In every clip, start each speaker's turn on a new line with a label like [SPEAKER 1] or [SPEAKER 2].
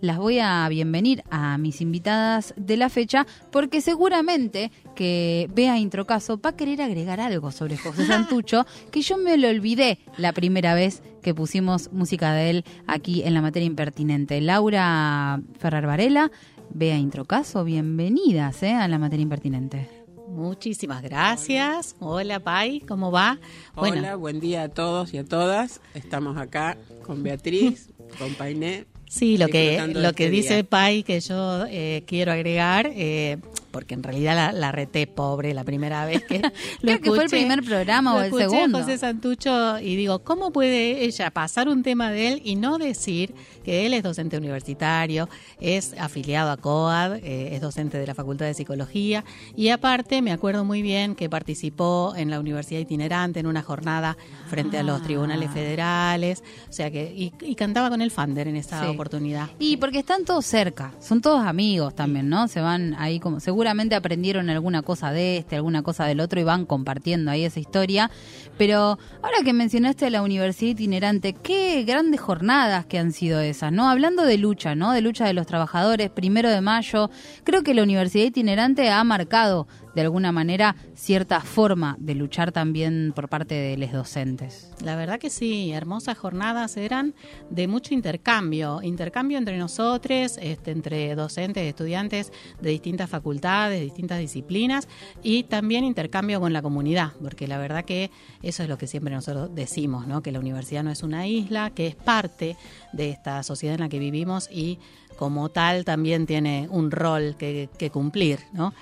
[SPEAKER 1] las voy a bienvenir a mis invitadas de la fecha porque seguramente que Bea Introcaso va a querer agregar algo sobre José Santucho que yo me lo olvidé la primera vez que pusimos música de él aquí en la materia impertinente. Laura Ferrar Varela, Bea Introcaso, bienvenidas ¿eh? a la materia impertinente.
[SPEAKER 2] Muchísimas gracias. Hola, Pai, ¿cómo va?
[SPEAKER 3] Hola, buen día a todos y a todas. Estamos acá con Beatriz, con Painé.
[SPEAKER 2] Sí, lo que, lo que este dice Pai que yo eh, quiero agregar, eh, porque en realidad la, la, reté pobre la primera vez que lo
[SPEAKER 1] Creo que fue el primer programa o el segundo.
[SPEAKER 2] José Santucho y digo, ¿cómo puede ella pasar un tema de él y no decir que él es docente universitario, es afiliado a COAD, eh, es docente de la Facultad de Psicología y aparte me acuerdo muy bien que participó en la Universidad Itinerante en una jornada frente a los tribunales federales, o sea que y, cantaba con el Fander en esa oportunidad.
[SPEAKER 1] Y porque están todos cerca, son todos amigos también, ¿no? Se van ahí como seguro aprendieron alguna cosa de este, alguna cosa del otro y van compartiendo ahí esa historia. Pero ahora que mencionaste la universidad itinerante, qué grandes jornadas que han sido esas, ¿no? Hablando de lucha, ¿no? De lucha de los trabajadores, primero de mayo, creo que la universidad itinerante ha marcado de alguna manera cierta forma de luchar también por parte de los docentes.
[SPEAKER 2] La verdad que sí, hermosas jornadas eran de mucho intercambio, intercambio entre nosotros, este, entre docentes, estudiantes de distintas facultades, distintas disciplinas y también intercambio con la comunidad, porque la verdad que eso es lo que siempre nosotros decimos, ¿no? que la universidad no es una isla, que es parte de esta sociedad en la que vivimos y como tal también tiene un rol que, cumplir, ¿no?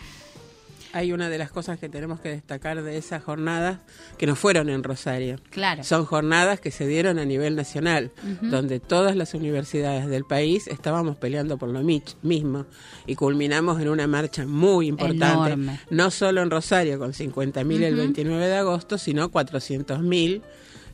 [SPEAKER 3] Hay una de las cosas que tenemos que destacar de esas jornadas que no fueron en Rosario.
[SPEAKER 1] Claro.
[SPEAKER 3] Son jornadas que se dieron a nivel nacional, donde todas las universidades del país estábamos peleando por lo mismo y culminamos en una marcha muy importante, no solo en Rosario con 50.000 el 29 de agosto, sino 400.000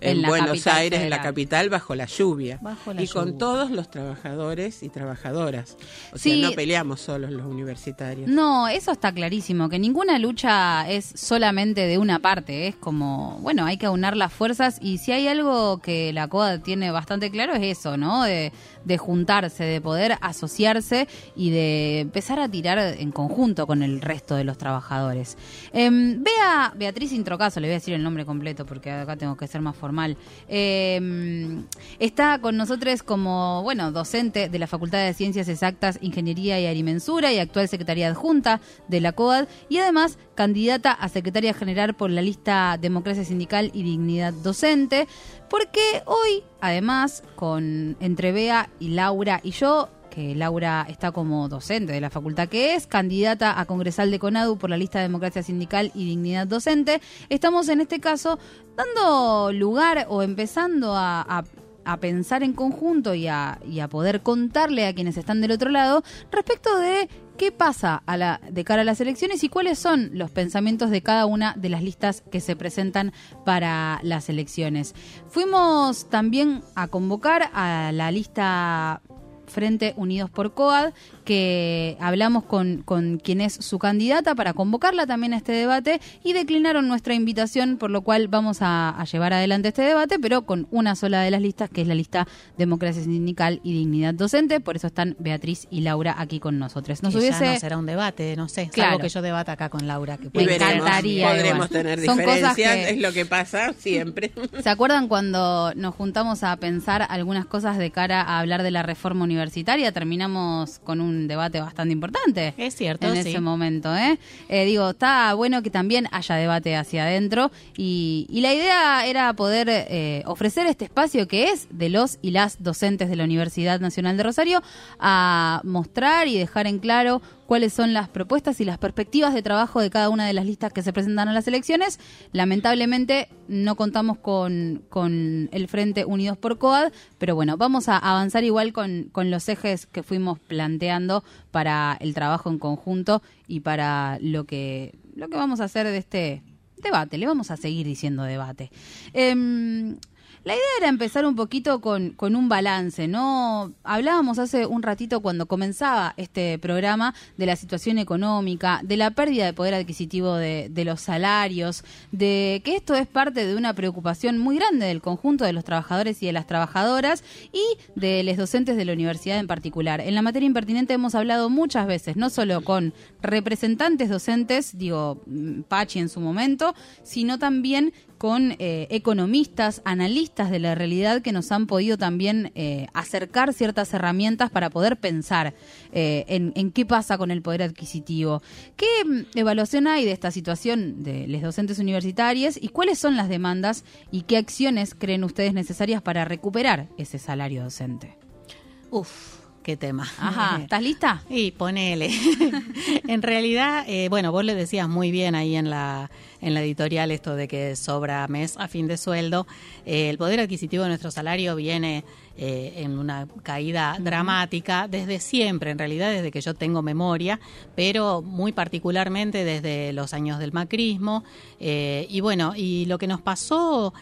[SPEAKER 3] en, Buenos Aires, en la capital, bajo la lluvia. y con todos los trabajadores y trabajadoras. O sea, no peleamos solos los universitarios.
[SPEAKER 1] No, eso está clarísimo, que ninguna lucha es solamente de una parte, es como, bueno, hay que aunar las fuerzas y si hay algo que la COA tiene bastante claro es eso, ¿no? De, de juntarse, de poder asociarse y de empezar a tirar en conjunto con el resto de los trabajadores. Eh, Beatriz Introcaso, le voy a decir el nombre completo porque acá tengo que ser más formal. Em, está con nosotros como, bueno, docente de la Facultad de Ciencias Exactas, Ingeniería y Arimensura y actual secretaria adjunta de la COAD y además candidata a secretaria general por la lista Democracia Sindical y Dignidad Docente. Porque hoy, además, con entre Bea y Laura y yo, que Laura está como docente de la facultad que es, candidata a congresal de CONADU por la lista de Democracia Sindical y Dignidad Docente, estamos en este caso dando lugar o empezando a, pensar en conjunto y a, a poder contarle a quienes están del otro lado respecto de qué pasa a de cara a las elecciones y cuáles son los pensamientos de cada una de las listas que se presentan para las elecciones. Fuimos también a convocar a la lista Frente Unidos por COAD, que hablamos con, con quien es su candidata para convocarla también a este debate y declinaron nuestra invitación, por lo cual vamos a, llevar adelante este debate, pero con una sola de las listas, que es la lista Democracia Sindical y Dignidad Docente. Por eso están Beatriz y Laura aquí con nosotros.
[SPEAKER 2] Nos hubiese... ya no será un debate, no sé, claro. que yo debata acá con Laura. Que
[SPEAKER 3] Me encantaría. Podremos tener diferencias, es lo que pasa siempre.
[SPEAKER 1] ¿Se acuerdan cuando nos juntamos a pensar algunas cosas de cara a hablar de la reforma universitaria? Terminamos con un debate bastante importante.
[SPEAKER 2] Es cierto,
[SPEAKER 1] En ese momento, ¿eh? ¿eh? Digo, está bueno que también haya debate hacia adentro y, la idea era poder eh, ofrecer este espacio que es de los y las docentes de la Universidad Nacional de Rosario a mostrar y dejar en claro cuáles son las propuestas y las perspectivas de trabajo de cada una de las listas que se presentan a las elecciones. Lamentablemente no contamos con, con el Frente Unidos por COAD, pero bueno, vamos a avanzar igual con, con los ejes que fuimos planteando para el trabajo en conjunto y para lo que, lo que vamos a hacer de este debate. Le vamos a seguir diciendo debate. Em, La idea era empezar un poquito con, con un balance, ¿no? Hablábamos hace un ratito cuando comenzaba este programa de la situación económica, de la pérdida de poder adquisitivo de, de los salarios, de que esto es parte de una preocupación muy grande del conjunto de los trabajadores y de las trabajadoras y de los docentes de la universidad en particular. En la materia impertinente hemos hablado muchas veces, no solo con representantes docentes, digo, mm, Pachi en su momento, sino también con eh, economistas, analistas de la realidad que nos han podido también eh, acercar ciertas herramientas para poder pensar eh, en, qué pasa con el poder adquisitivo. ¿Qué mm, evaluación hay de esta situación de los docentes universitarios y cuáles son las demandas y qué acciones creen ustedes necesarias para recuperar ese salario docente?
[SPEAKER 2] Uf, qué tema.
[SPEAKER 1] Ajá, ¿estás lista?
[SPEAKER 2] Y ponele. en realidad, bueno, vos le decías muy bien ahí en la en la editorial esto de que sobra mes a fin de sueldo. Eh, el poder adquisitivo de nuestro salario viene eh, en una caída dramática desde siempre, en realidad desde que yo tengo memoria, pero muy particularmente desde los años del macrismo. Eh, y bueno, y lo que nos pasó...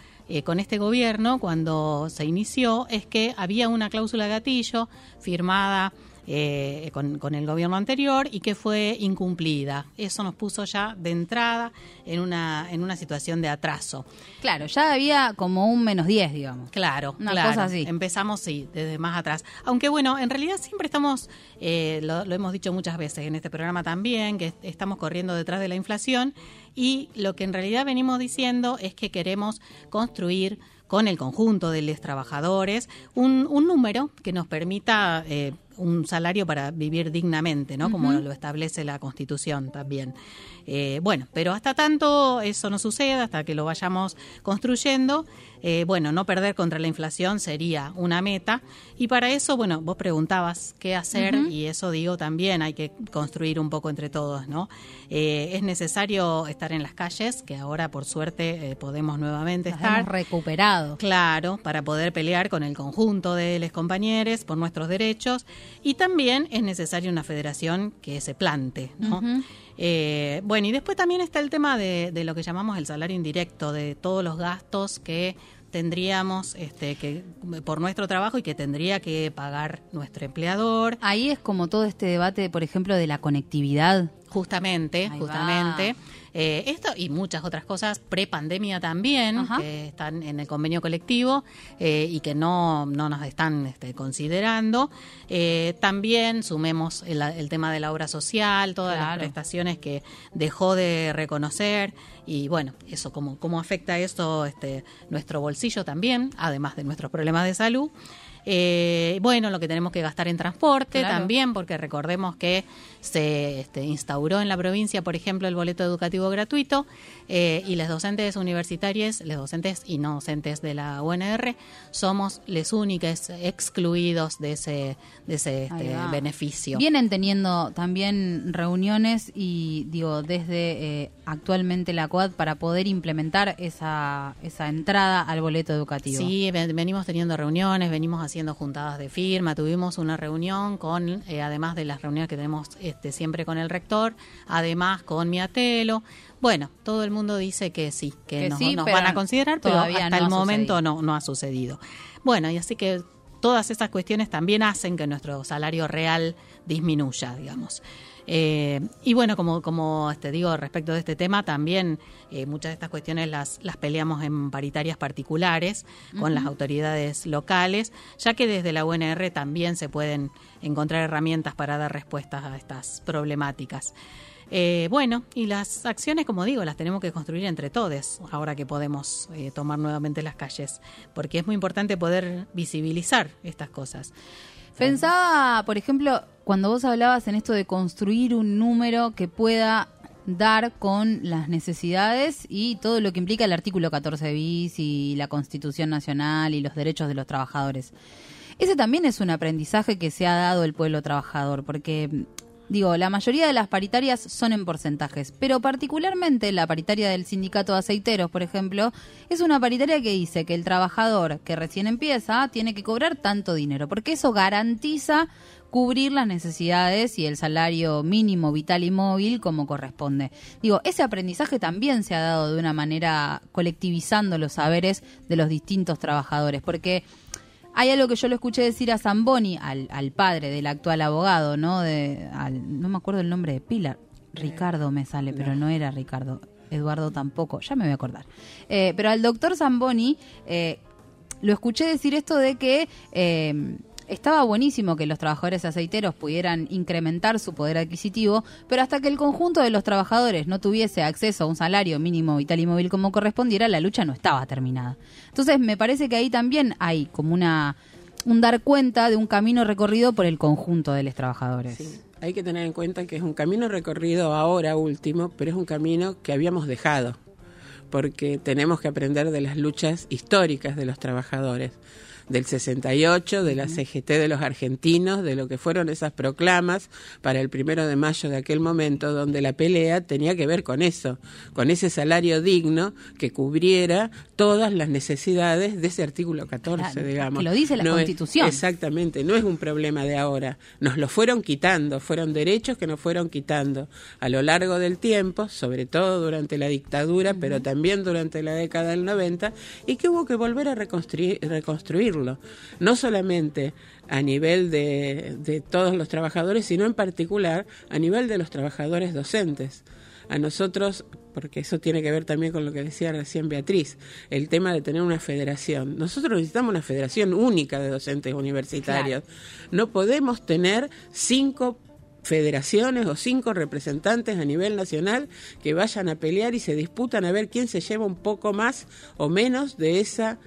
[SPEAKER 2] con este gobierno, cuando se inició, es que había una cláusula gatillo firmada eh, con, el gobierno anterior y que fue incumplida. Eso nos puso ya de entrada en una, en una situación de atraso.
[SPEAKER 1] Claro, ya había como un menos 10, digamos.
[SPEAKER 2] Claro, una cosa así. Empezamos, sí, desde más atrás. Aunque bueno, en realidad siempre estamos, eh, lo, lo hemos dicho muchas veces en este programa también, que estamos corriendo detrás de la inflación y lo que en realidad venimos diciendo es que queremos construir con el conjunto de los trabajadores un, un número que nos permita eh, un salario para vivir dignamente, ¿no? Como lo establece la Constitución también. Eh, bueno, pero hasta tanto eso no suceda, hasta que lo vayamos construyendo, eh, bueno, no perder contra la inflación sería una meta. Y para eso, bueno, vos preguntabas qué hacer y eso digo también, hay que construir un poco entre todos, ¿no? Eh, es necesario estar en las calles, que ahora por suerte podemos nuevamente estar.
[SPEAKER 1] Hemos recuperado.
[SPEAKER 2] Claro, para poder pelear con el conjunto de los compañeros por nuestros derechos. Y también es necesaria una federación que se plante, ¿no? Eh, bueno, y después también está el tema de, lo que llamamos el salario indirecto, de todos los gastos que tendríamos este, que por nuestro trabajo y que tendría que pagar nuestro empleador.
[SPEAKER 1] Ahí es como todo este debate, por ejemplo, de la conectividad.
[SPEAKER 2] Justamente, justamente. Eh, esto y muchas otras cosas pre-pandemia también, que están en el convenio colectivo eh, y que no, no nos están este, considerando. Eh, también sumemos el, tema de la obra social, todas las prestaciones que dejó de reconocer y bueno, eso cómo, cómo afecta eso este, nuestro bolsillo también, además de nuestros problemas de salud. Eh, bueno, lo que tenemos que gastar en transporte también, porque recordemos que se este, instauró en la provincia, por ejemplo, el boleto educativo gratuito eh, y las docentes universitarias, los docentes y no docentes de la UNR, somos los únicos excluidos de ese, de ese este, beneficio.
[SPEAKER 1] Vienen teniendo también reuniones y, digo, desde eh, actualmente la COAD para poder implementar esa, esa entrada al boleto educativo.
[SPEAKER 2] Sí, venimos teniendo reuniones, venimos haciendo juntadas de firma, tuvimos una reunión con, eh, además de las reuniones que tenemos este, siempre con el rector, además con Miatelo. Bueno, todo el mundo dice que sí, que, nos, van a considerar, pero hasta el momento no, no ha sucedido. Bueno, y así que todas esas cuestiones también hacen que nuestro salario real disminuya, digamos. Eh, y bueno, como, como te digo respecto de este tema, también eh, muchas de estas cuestiones las, las peleamos en paritarias particulares con las autoridades locales, ya que desde la UNR también se pueden encontrar herramientas para dar respuestas a estas problemáticas. Eh, bueno, y las acciones, como digo, las tenemos que construir entre todos, ahora que podemos tomar nuevamente las calles, porque es muy importante poder visibilizar estas cosas.
[SPEAKER 1] Pensaba, por ejemplo, cuando vos hablabas en esto de construir un número que pueda dar con las necesidades y todo lo que implica el artículo 14 bis y la Constitución Nacional y los derechos de los trabajadores. Ese también es un aprendizaje que se ha dado el pueblo trabajador, porque Digo, la mayoría de las paritarias son en porcentajes, pero particularmente la paritaria del sindicato de aceiteros, por ejemplo, es una paritaria que dice que el trabajador que recién empieza tiene que cobrar tanto dinero, porque eso garantiza cubrir las necesidades y el salario mínimo vital y móvil como corresponde. Digo, ese aprendizaje también se ha dado de una manera colectivizando los saberes de los distintos trabajadores, porque hay algo que yo lo escuché decir a Zamboni, al, al padre del actual abogado, ¿no? De, no me acuerdo el nombre de Pilar. Ricardo me sale, pero no era Ricardo. Eduardo tampoco, ya me voy a acordar. Eh, pero al doctor Zamboni eh, lo escuché decir esto de que eh, estaba buenísimo que los trabajadores aceiteros pudieran incrementar su poder adquisitivo, pero hasta que el conjunto de los trabajadores no tuviese acceso a un salario mínimo vital y móvil como correspondiera, la lucha no estaba terminada. Entonces, me parece que ahí también hay como una un dar cuenta de un camino recorrido por el conjunto de los trabajadores.
[SPEAKER 3] Hay que tener en cuenta que es un camino recorrido ahora último, pero es un camino que habíamos dejado, porque tenemos que aprender de las luchas históricas de los trabajadores del 68, de la CGT de los argentinos, de lo que fueron esas proclamas para el primero de mayo de aquel momento, donde la pelea tenía que ver con eso, con ese salario digno que cubriera todas las necesidades de ese artículo 14, digamos.
[SPEAKER 1] Que lo dice la Constitución.
[SPEAKER 3] exactamente, no es un problema de ahora. Nos lo fueron quitando, fueron derechos que nos fueron quitando a lo largo del tiempo, sobre todo durante la dictadura, pero también durante la década del 90, y que hubo que volver a reconstruir, no solamente a nivel de, de todos los trabajadores, sino en particular a nivel de los trabajadores docentes. A nosotros, porque eso tiene que ver también con lo que decía recién Beatriz, el tema de tener una federación. Nosotros necesitamos una federación única de docentes universitarios. No podemos tener cinco federaciones o cinco representantes a nivel nacional que vayan a pelear y se disputan a ver quién se lleva un poco más o menos de esa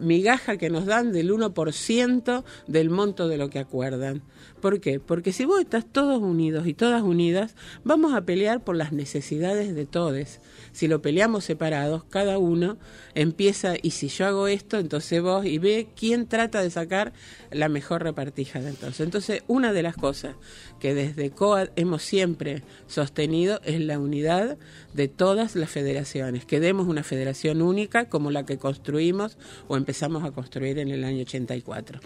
[SPEAKER 3] migaja que nos dan del 1% del monto de lo que acuerdan. ¿Por qué? Porque si vos estás todos unidos y todas unidas, vamos a pelear por las necesidades de todos. Si lo peleamos separados, cada uno empieza, y si yo hago esto, entonces vos, y ve quién trata de sacar la mejor repartija de entonces. Entonces, una de las cosas que desde COAD hemos siempre sostenido es la unidad de todas las federaciones, que demos una federación única como la que construimos o empezamos a construir en el año 84.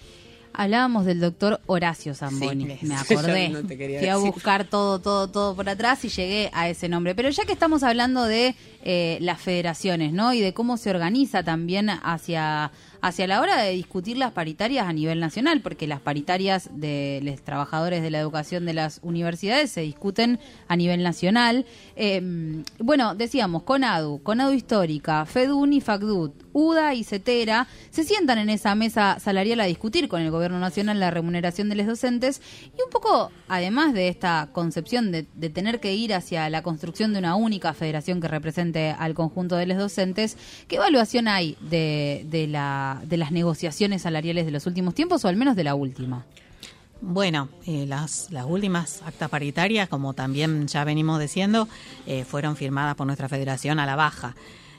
[SPEAKER 1] Hablábamos del doctor Horacio Zamboni, me acordé. Fui a buscar todo, todo, todo por atrás y llegué a ese nombre. Pero ya que estamos hablando de eh, las federaciones, ¿no? Y de cómo se organiza también hacia hacia la hora de discutir las paritarias a nivel nacional, porque las paritarias de los trabajadores de la educación de las universidades se discuten a nivel nacional. Em, bueno, decíamos, CONADU, CONADU Histórica, FEDUN y FACDUT, UDA y CETERA se sientan en esa mesa salarial a discutir con el gobierno nacional la remuneración de los docentes y un poco, además de esta concepción de, tener que ir hacia la construcción de una única federación que represente al conjunto de los docentes, ¿qué evaluación hay de la de las negociaciones salariales de los últimos tiempos o al menos de la última?
[SPEAKER 2] Bueno, eh, las, las últimas actas paritarias, como también ya venimos diciendo, eh, fueron firmadas por nuestra federación a la baja.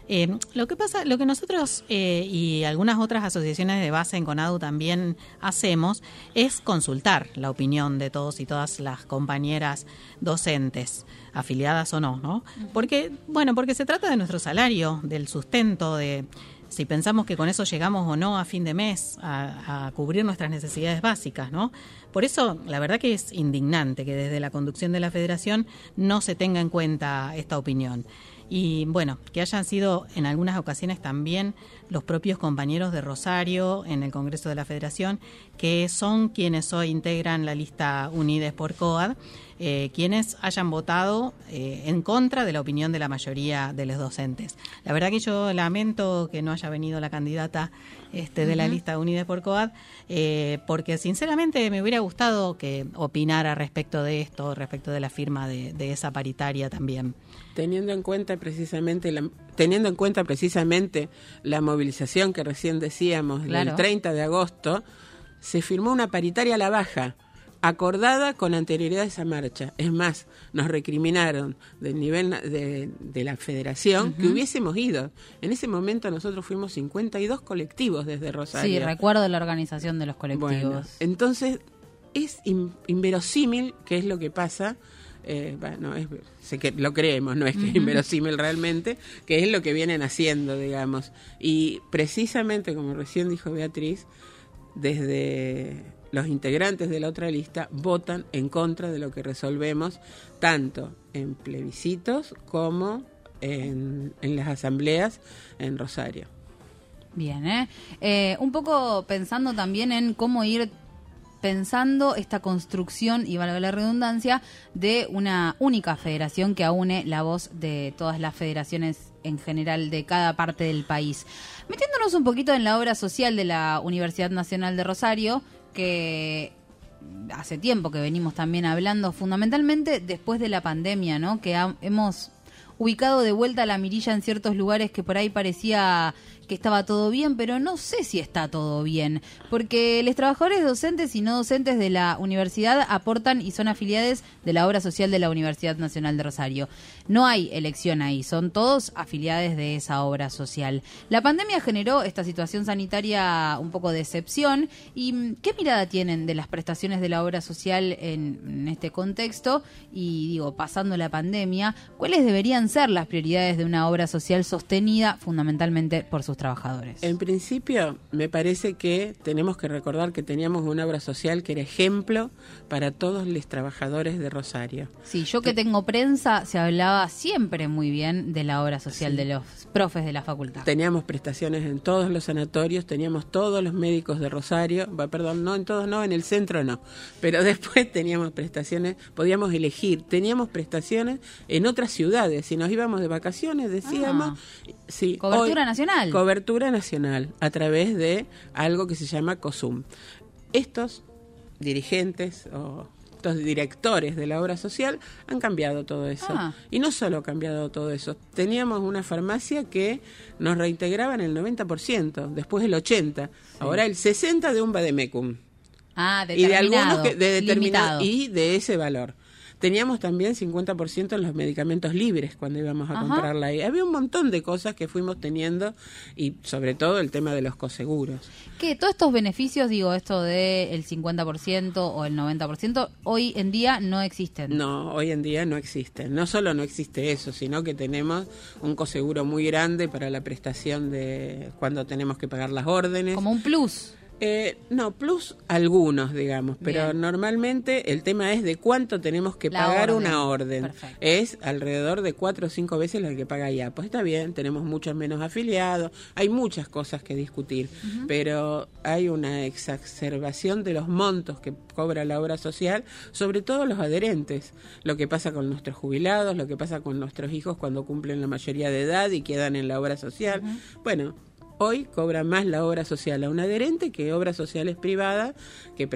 [SPEAKER 2] Eh, lo que pasa, lo que nosotros y algunas otras asociaciones de base en CONADU también hacemos es consultar la opinión de todos y todas las compañeras docentes, afiliadas o no, ¿no? Porque, bueno, porque se trata de nuestro salario, del sustento, de si pensamos que con eso llegamos o no a fin de mes a, cubrir nuestras necesidades básicas, ¿no? Por eso, la verdad que es indignante que desde la conducción de la Federación no se tenga en cuenta esta opinión. Y bueno, que hayan sido en algunas ocasiones también los propios compañeros de Rosario en el Congreso de la Federación, que son quienes hoy integran la lista Unides por COAD, eh, quienes hayan votado eh, en contra de la opinión de la mayoría de los docentes. La verdad que yo lamento que no haya venido la candidata este, de la lista Unides por COAD, eh, porque sinceramente me hubiera gustado que opinara respecto de esto, respecto de la firma de, esa paritaria también.
[SPEAKER 3] Teniendo en cuenta precisamente la, teniendo en cuenta precisamente la movilización que recién decíamos el 30 de agosto, se firmó una paritaria a la baja acordada con anterioridad a esa marcha. Es más, nos recriminaron del nivel de, la federación que hubiésemos ido. En ese momento nosotros fuimos 52 colectivos desde Rosario.
[SPEAKER 1] Sí, recuerdo la organización de los colectivos.
[SPEAKER 3] entonces, es inverosímil qué es lo que pasa. Eh, bueno, es, sé que lo creemos, no es que es inverosímil realmente, que es lo que vienen haciendo, digamos. Y precisamente, como recién dijo Beatriz, desde los integrantes de la otra lista votan en contra de lo que resolvemos tanto en plebiscitos como en, las asambleas en Rosario.
[SPEAKER 1] Bien, ¿eh? ¿eh? Un poco pensando también en cómo ir pensando esta construcción, y valga la redundancia, de una única federación que aúne la voz de todas las federaciones en general de cada parte del país. Metiéndonos un poquito en la obra social de la Universidad Nacional de Rosario, que hace tiempo que venimos también hablando, fundamentalmente después de la pandemia, ¿no? Que hemos ubicado de vuelta la mirilla en ciertos lugares que por ahí parecía que estaba todo bien, pero no sé si está todo bien, porque los trabajadores docentes y no docentes de la universidad aportan y son afiliados de la obra social de la Universidad Nacional de Rosario. No hay elección ahí, son todos afiliados de esa obra social. La pandemia generó esta situación sanitaria un poco de excepción y mm, ¿qué mirada tienen de las prestaciones de la obra social en, en este contexto? Y digo, pasando la pandemia, ¿cuáles deberían ser las prioridades de una obra social sostenida fundamentalmente por sus trabajadores?
[SPEAKER 3] En principio, me parece que tenemos que recordar que teníamos una obra social que era ejemplo para todos los trabajadores de Rosario.
[SPEAKER 1] Sí, yo que, tengo prensa, se hablaba siempre muy bien de la obra social de los profes de la facultad.
[SPEAKER 3] Teníamos prestaciones en todos los sanatorios, teníamos todos los médicos de Rosario, perdón, no en todos, no, en el centro no, pero después teníamos prestaciones, podíamos elegir, teníamos prestaciones en otras ciudades, si nos íbamos de vacaciones, decíamos,
[SPEAKER 1] ah. sí, cobertura nacional
[SPEAKER 3] cobertura nacional a través de algo que se llama COSUM. Estos dirigentes o estos directores de la obra social han cambiado todo eso. Ah. Y no solo ha cambiado todo eso, teníamos una farmacia que nos reintegraba en el 90%, después el 80%, ahora el 60% de un Bademecum.
[SPEAKER 1] Ah, y de algunos que, de determinado
[SPEAKER 3] y de ese valor. Teníamos también 50% en los medicamentos libres cuando íbamos a comprarla ahí. Había un montón de cosas que fuimos teniendo y sobre todo el tema de los coseguros.
[SPEAKER 1] Que todos estos beneficios, digo, esto del el 50% o el 90%, hoy en día no existen.
[SPEAKER 3] No, hoy en día no existen. No solo no existe eso, sino que tenemos un coseguro muy grande para la prestación de cuando tenemos que pagar las órdenes.
[SPEAKER 1] Como un plus.
[SPEAKER 3] Eh, no, plus algunos, digamos, pero normalmente el tema es de cuánto tenemos que pagar una orden. Es alrededor de cuatro o cinco veces la que paga ya. Pues está bien, tenemos muchos menos afiliados, hay muchas cosas que discutir, pero hay una exacerbación de los montos que cobra la obra social, sobre todo los adherentes. Lo que pasa con nuestros jubilados, lo que pasa con nuestros hijos cuando cumplen la mayoría de edad y quedan en la obra social. Bueno, Hoy cobra más la obra social a un adherente que obras sociales privadas que,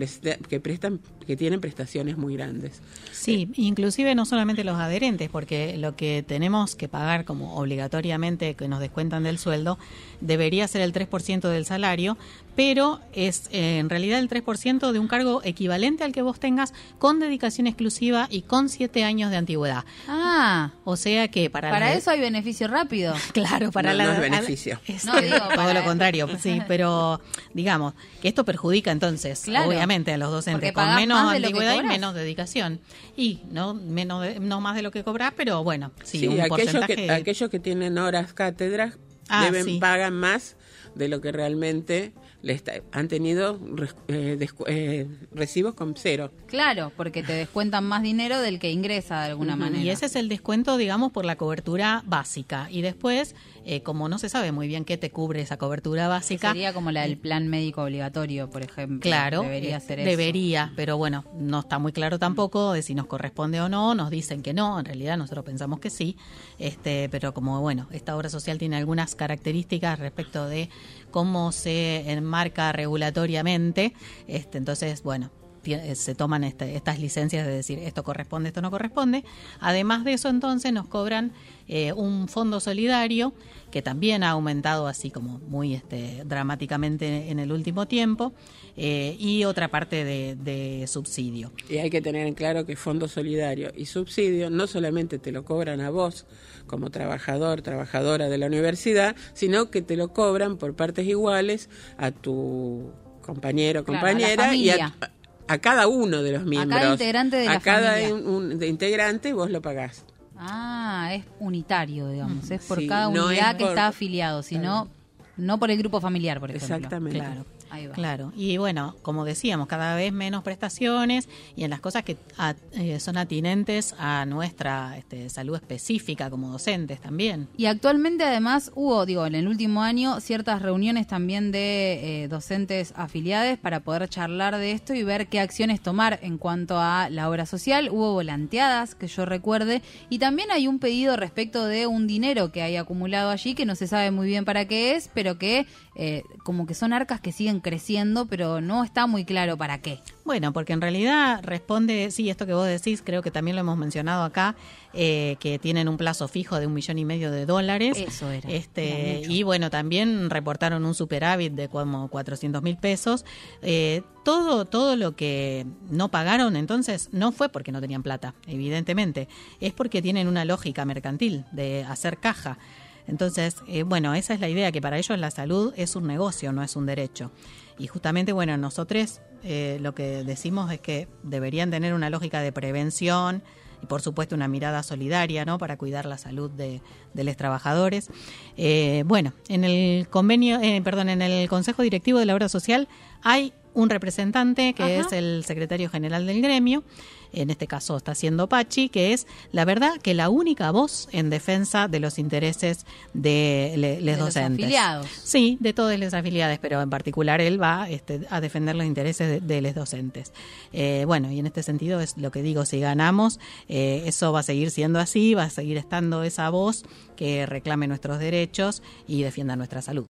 [SPEAKER 3] que prestan que tienen prestaciones muy grandes.
[SPEAKER 2] Sí, inclusive no solamente los adherentes, porque lo que tenemos que pagar como obligatoriamente que nos descuentan del sueldo debería ser el 3% del salario, pero es eh, en realidad el 3% de un cargo equivalente al que vos tengas con dedicación exclusiva y con siete años de antigüedad.
[SPEAKER 1] Ah,
[SPEAKER 2] o sea que para
[SPEAKER 1] para eso hay beneficio rápido.
[SPEAKER 2] claro, para
[SPEAKER 3] la
[SPEAKER 2] no
[SPEAKER 3] es beneficio.
[SPEAKER 2] no, digo, todo lo contrario, sí, pero digamos que esto perjudica entonces, obviamente, a los docentes con menos antigüedad y menos dedicación y no menos no más de lo que cobras, pero bueno, sí, un
[SPEAKER 3] aquellos porcentaje... que aquellos que tienen horas cátedras ah, deben pagan más de lo que realmente han tenido eh, eh, recibos con cero.
[SPEAKER 1] Claro, porque te descuentan más dinero del que ingresa de alguna manera.
[SPEAKER 2] Y ese es el descuento, digamos, por la cobertura básica. Y después, eh, como no se sabe muy bien qué te cubre esa cobertura básica.
[SPEAKER 1] sería como la del plan médico obligatorio, por ejemplo.
[SPEAKER 2] Claro, debería ser Debería, pero bueno, no está muy claro tampoco de si nos corresponde o no. Nos dicen que no, en realidad nosotros pensamos que sí. Este, pero como bueno, esta obra social tiene algunas características respecto de cómo se enmarca regulatoriamente. Este, entonces, bueno, eh, se toman este, estas licencias de decir esto corresponde, esto no corresponde. Además de eso, entonces nos cobran eh, un fondo solidario que también ha aumentado así como muy este, dramáticamente en el último tiempo eh, y otra parte de, de, subsidio.
[SPEAKER 3] Y hay que tener en claro que fondo solidario y subsidio no solamente te lo cobran a vos como trabajador, trabajadora de la universidad, sino que te lo cobran por partes iguales a tu compañero, compañera y a, a cada uno de los miembros. A
[SPEAKER 1] cada integrante de
[SPEAKER 3] a cada integrante vos lo pagás.
[SPEAKER 1] Ah, es unitario, digamos. Es por cada unidad que está afiliado, sino no por el grupo familiar, por ejemplo.
[SPEAKER 3] Exactamente.
[SPEAKER 1] Claro.
[SPEAKER 2] Claro, y bueno, como decíamos, cada vez menos prestaciones y en las cosas que eh, son atinentes a nuestra este, salud específica como docentes también.
[SPEAKER 1] Y actualmente además hubo, digo, en el último año ciertas reuniones también de eh, docentes afiliados para poder charlar de esto y ver qué acciones tomar en cuanto a la obra social. Hubo volanteadas, que yo recuerde, y también hay un pedido respecto de un dinero que hay acumulado allí que no se sabe muy bien para qué es, pero que eh, como que son arcas que siguen creciendo, pero no está muy claro para qué.
[SPEAKER 2] Bueno, porque en realidad responde, sí, esto que vos decís, creo que también lo hemos mencionado acá, eh, que tienen un plazo fijo de un millón y medio de dólares.
[SPEAKER 1] Eso era.
[SPEAKER 2] Este, y bueno, también reportaron un superávit de como 400 mil pesos. Eh, todo, todo lo que no pagaron entonces no fue porque no tenían plata, evidentemente, es porque tienen una lógica mercantil de hacer caja. Entonces, eh, bueno, esa es la idea, que para ellos la salud es un negocio, no es un derecho. Y justamente, bueno, nosotros eh, lo que decimos es que deberían tener una lógica de prevención y, por supuesto, una mirada solidaria, ¿no? Para cuidar la salud de, los trabajadores. Eh, bueno, en el convenio, perdón, en el Consejo Directivo de la Obra Social hay un representante que es el secretario general del gremio, en este caso está siendo Pachi, que es la verdad que la única voz en defensa de los intereses de los docentes.
[SPEAKER 1] afiliados.
[SPEAKER 2] Sí, de todos los afiliados, pero en particular él va este, a defender los intereses de, los docentes. Eh, bueno, y en este sentido es lo que digo, si ganamos, eh, eso va a seguir siendo así, va a seguir estando esa voz que reclame nuestros derechos y defienda nuestra salud.